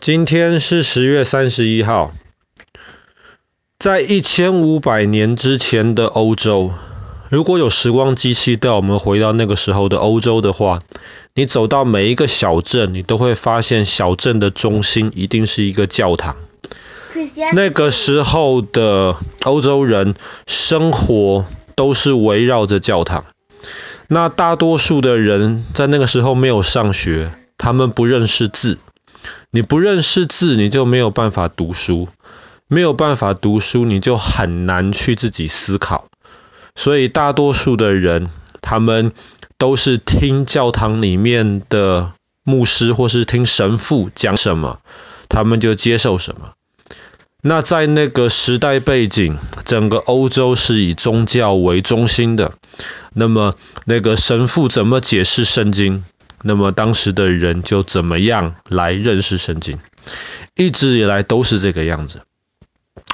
今天是十月三十一号，在一千五百年之前的欧洲，如果有时光机器带我们回到那个时候的欧洲的话，你走到每一个小镇，你都会发现小镇的中心一定是一个教堂。那个时候的欧洲人生活都是围绕着教堂。那大多数的人在那个时候没有上学，他们不认识字。你不认识字，你就没有办法读书，没有办法读书，你就很难去自己思考。所以大多数的人，他们都是听教堂里面的牧师或是听神父讲什么，他们就接受什么。那在那个时代背景，整个欧洲是以宗教为中心的。那么那个神父怎么解释圣经？那么当时的人就怎么样来认识圣经，一直以来都是这个样子。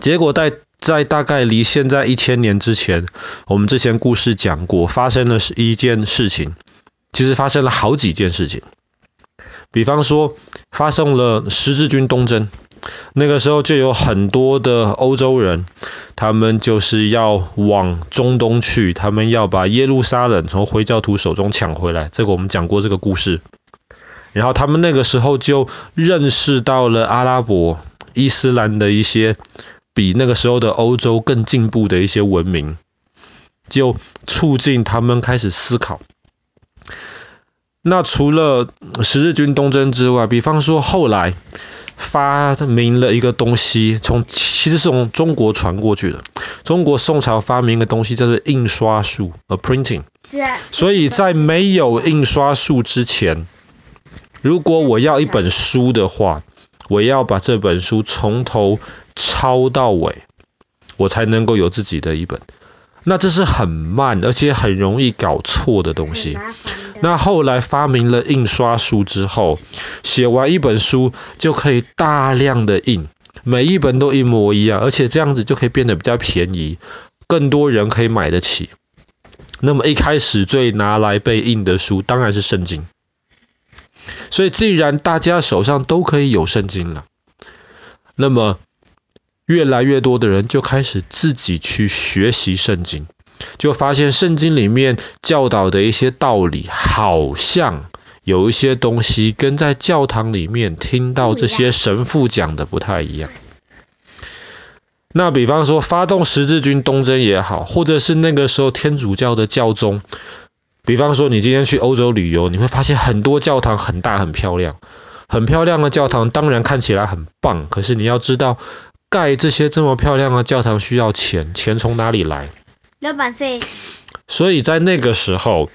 结果在在大概离现在一千年之前，我们之前故事讲过，发生了是一件事情，其实发生了好几件事情。比方说，发生了十字军东征。那个时候就有很多的欧洲人，他们就是要往中东去，他们要把耶路撒冷从回教徒手中抢回来。这个我们讲过这个故事。然后他们那个时候就认识到了阿拉伯、伊斯兰的一些比那个时候的欧洲更进步的一些文明，就促进他们开始思考。那除了十字军东征之外，比方说后来。发明了一个东西，从其实是从中国传过去的。中国宋朝发明的东西叫做印刷术，呃，printing。所以在没有印刷术之前，如果我要一本书的话，我要把这本书从头抄到尾，我才能够有自己的一本。那这是很慢，而且很容易搞错的东西。那后来发明了印刷术之后，写完一本书就可以大量的印，每一本都一模一样，而且这样子就可以变得比较便宜，更多人可以买得起。那么一开始最拿来被印的书当然是圣经。所以既然大家手上都可以有圣经了，那么越来越多的人就开始自己去学习圣经。就发现圣经里面教导的一些道理，好像有一些东西跟在教堂里面听到这些神父讲的不太一样。那比方说发动十字军东征也好，或者是那个时候天主教的教宗，比方说你今天去欧洲旅游，你会发现很多教堂很大很漂亮，很漂亮的教堂当然看起来很棒，可是你要知道盖这些这么漂亮的教堂需要钱，钱从哪里来？老板说，所以在那个时候，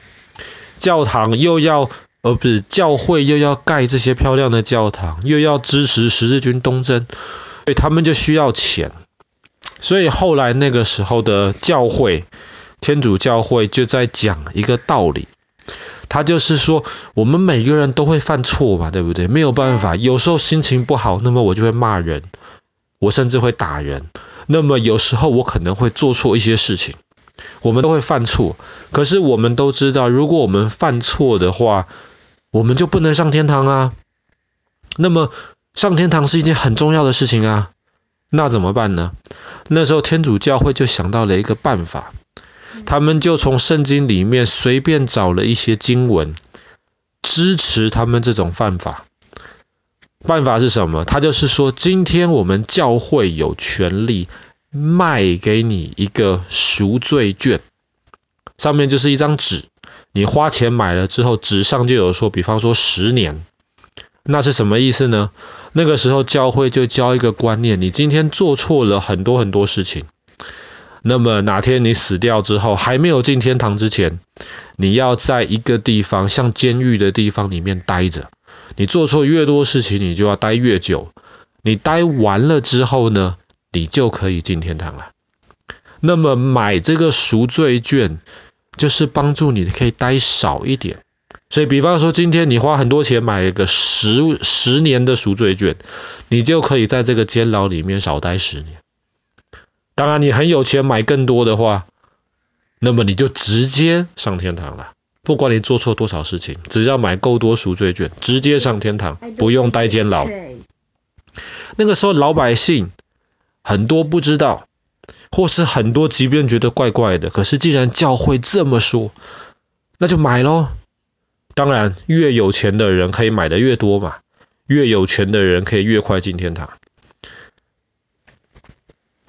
教堂又要，呃，不是教会又要盖这些漂亮的教堂，又要支持十字军东征，所以他们就需要钱。所以后来那个时候的教会，天主教会就在讲一个道理，他就是说，我们每个人都会犯错嘛，对不对？没有办法，有时候心情不好，那么我就会骂人，我甚至会打人。那么有时候我可能会做错一些事情。我们都会犯错，可是我们都知道，如果我们犯错的话，我们就不能上天堂啊。那么上天堂是一件很重要的事情啊，那怎么办呢？那时候天主教会就想到了一个办法，他们就从圣经里面随便找了一些经文，支持他们这种犯法。办法是什么？他就是说，今天我们教会有权利。卖给你一个赎罪券，上面就是一张纸，你花钱买了之后，纸上就有说，比方说十年，那是什么意思呢？那个时候教会就教一个观念，你今天做错了很多很多事情，那么哪天你死掉之后，还没有进天堂之前，你要在一个地方像监狱的地方里面待着，你做错越多事情，你就要待越久，你待完了之后呢，你就可以进天堂了。那么买这个赎罪券，就是帮助你可以待少一点。所以比方说，今天你花很多钱买一个十十年的赎罪券，你就可以在这个监牢里面少待十年。当然，你很有钱买更多的话，那么你就直接上天堂了。不管你做错多少事情，只要买够多赎罪券，直接上天堂，不用待监牢。那个时候老百姓很多不知道，或是很多即便觉得怪怪的，可是既然教会这么说，那就买喽。当然，越有钱的人可以买的越多嘛，越有钱的人可以越快进天堂。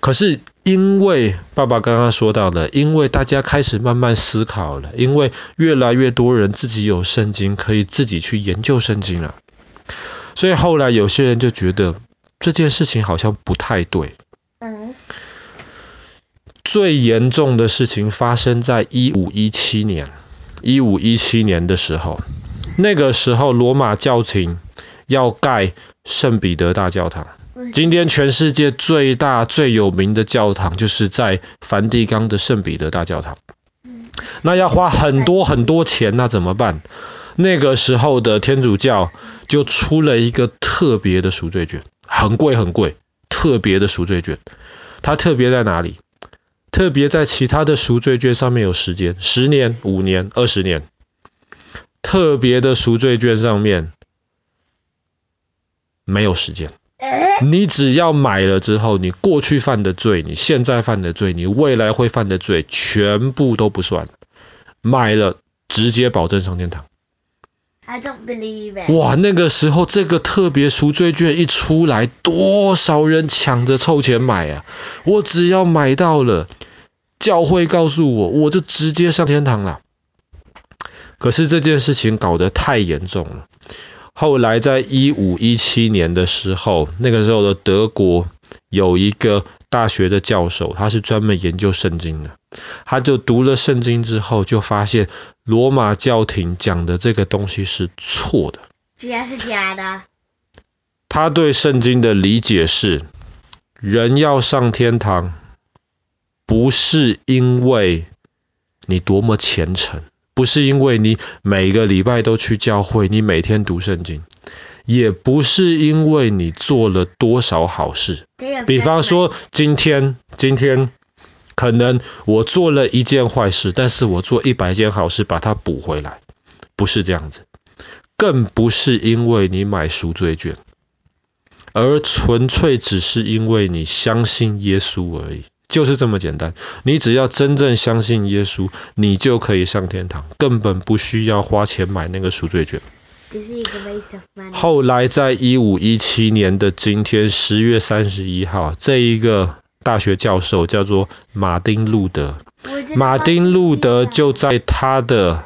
可是因为爸爸刚刚说到的，因为大家开始慢慢思考了，因为越来越多人自己有圣经，可以自己去研究圣经了，所以后来有些人就觉得这件事情好像不太对。嗯。最严重的事情发生在一五一七年。一五一七年的时候，那个时候罗马教廷要盖圣彼得大教堂。今天全世界最大最有名的教堂就是在梵蒂冈的圣彼得大教堂。那要花很多很多钱，那怎么办？那个时候的天主教就出了一个特别的赎罪券，很贵很贵，特别的赎罪券。它特别在哪里？特别在其他的赎罪券上面有时间，十年、五年、二十年。特别的赎罪券上面没有时间，你只要买了之后，你过去犯的罪，你现在犯的罪，你未来会犯的罪，全部都不算。买了直接保证上天堂。I don't believe it. 哇，那个时候这个特别赎罪券一出来，多少人抢着凑钱买啊！我只要买到了，教会告诉我，我就直接上天堂了。可是这件事情搞得太严重了。后来在一五一七年的时候，那个时候的德国有一个大学的教授，他是专门研究圣经的。他就读了圣经之后，就发现罗马教廷讲的这个东西是错的。居然是假的。他对圣经的理解是：人要上天堂，不是因为你多么虔诚，不是因为你每个礼拜都去教会，你每天读圣经，也不是因为你做了多少好事。比方说，今天，今天。可能我做了一件坏事，但是我做一百件好事把它补回来，不是这样子，更不是因为你买赎罪券，而纯粹只是因为你相信耶稣而已，就是这么简单。你只要真正相信耶稣，你就可以上天堂，根本不需要花钱买那个赎罪券。后来在一五一七年的今天十月三十一号，这一个。大学教授叫做马丁路德，马丁路德就在他的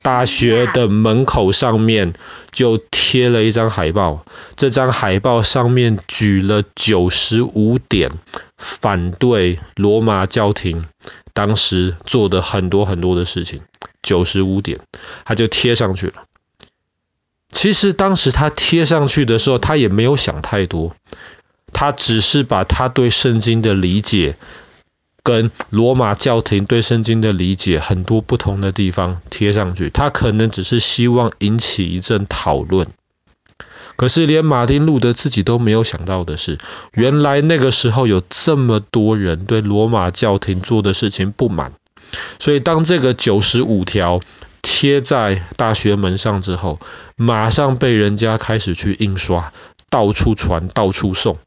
大学的门口上面就贴了一张海报，这张海报上面举了九十五点反对罗马教廷当时做的很多很多的事情，九十五点，他就贴上去了。其实当时他贴上去的时候，他也没有想太多。他只是把他对圣经的理解跟罗马教廷对圣经的理解很多不同的地方贴上去，他可能只是希望引起一阵讨论。可是连马丁路德自己都没有想到的是，原来那个时候有这么多人对罗马教廷做的事情不满，所以当这个九十五条贴在大学门上之后，马上被人家开始去印刷，到处传，到处送。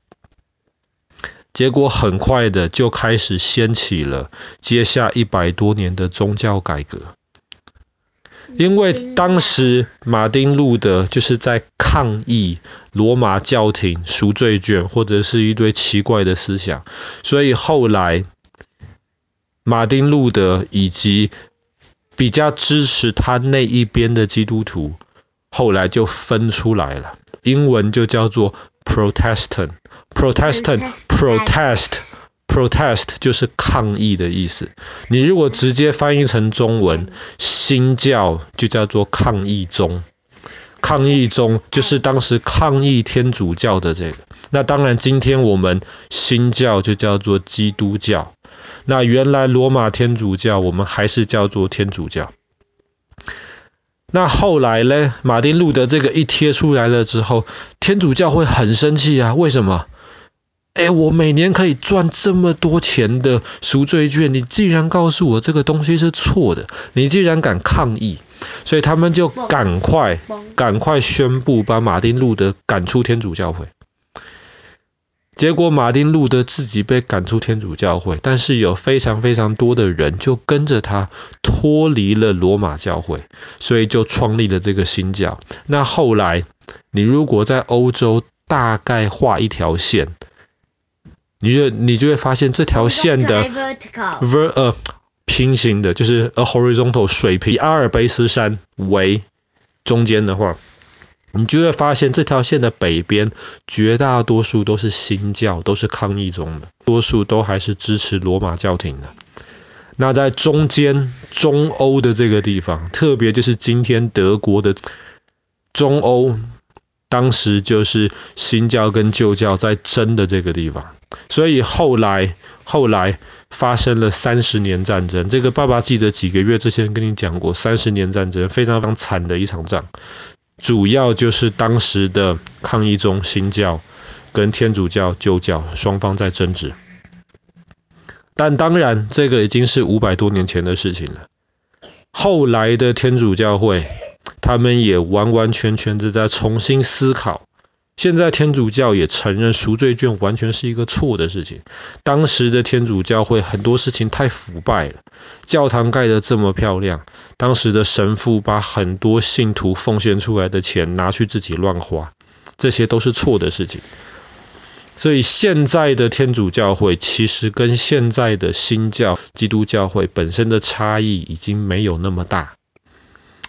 结果很快的就开始掀起了接下一百多年的宗教改革，因为当时马丁路德就是在抗议罗马教廷赎罪券或者是一堆奇怪的思想，所以后来马丁路德以及比较支持他那一边的基督徒后来就分出来了，英文就叫做 Protestant。Protestant, protest, protest 就是抗议的意思。你如果直接翻译成中文，新教就叫做抗议宗。抗议中就是当时抗议天主教的这个。那当然，今天我们新教就叫做基督教。那原来罗马天主教我们还是叫做天主教。那后来呢？马丁路德这个一贴出来了之后，天主教会很生气啊？为什么？哎，我每年可以赚这么多钱的赎罪券，你既然告诉我这个东西是错的，你既然敢抗议，所以他们就赶快赶快宣布把马丁路德赶出天主教会。结果马丁路德自己被赶出天主教会，但是有非常非常多的人就跟着他脱离了罗马教会，所以就创立了这个新教。那后来，你如果在欧洲大概画一条线，你就你就会发现这条线的 ver 呃平行的，就是 a horizontal 水平，以阿尔卑斯山为中间的话。你就会发现这条线的北边，绝大多数都是新教，都是抗议中的，多数都还是支持罗马教廷的。那在中间中欧的这个地方，特别就是今天德国的中欧，当时就是新教跟旧教在争的这个地方。所以后来后来发生了三十年战争。这个爸爸记得几个月之前跟你讲过，三十年战争非常非常惨的一场仗。主要就是当时的抗议中，新教跟天主教旧教双方在争执。但当然，这个已经是五百多年前的事情了。后来的天主教会，他们也完完全全的在重新思考。现在天主教也承认赎罪券完全是一个错的事情。当时的天主教会很多事情太腐败了，教堂盖得这么漂亮。当时的神父把很多信徒奉献出来的钱拿去自己乱花，这些都是错的事情。所以现在的天主教会其实跟现在的新教基督教会本身的差异已经没有那么大。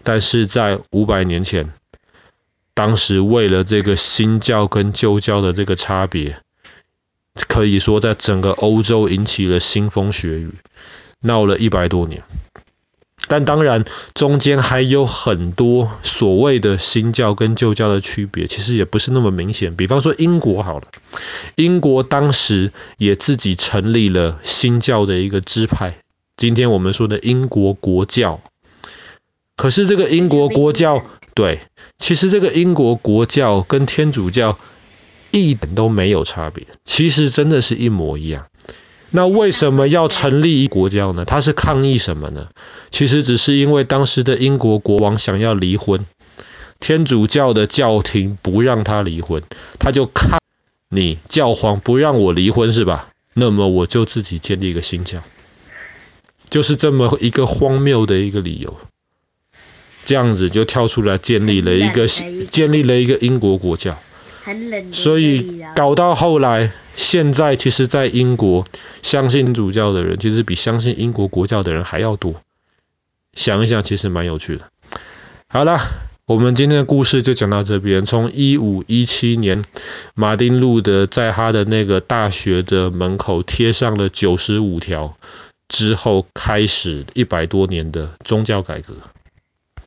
但是在五百年前，当时为了这个新教跟旧教的这个差别，可以说在整个欧洲引起了腥风血雨，闹了一百多年。但当然，中间还有很多所谓的新教跟旧教的区别，其实也不是那么明显。比方说英国好了，英国当时也自己成立了新教的一个支派，今天我们说的英国国教。可是这个英国国教，对，其实这个英国国教跟天主教一点都没有差别，其实真的是一模一样。那为什么要成立一国教呢？他是抗议什么呢？其实只是因为当时的英国国王想要离婚，天主教的教廷不让他离婚，他就看你教皇不让我离婚是吧？那么我就自己建立一个新教，就是这么一个荒谬的一个理由，这样子就跳出来建立了一个建立了一个英国国教。所以搞到后来，现在其实，在英国相信主教的人，其实比相信英国国教的人还要多。想一想，其实蛮有趣的。好了，我们今天的故事就讲到这边。从一五一七年，马丁路德在他的那个大学的门口贴上了九十五条之后，开始一百多年的宗教改革。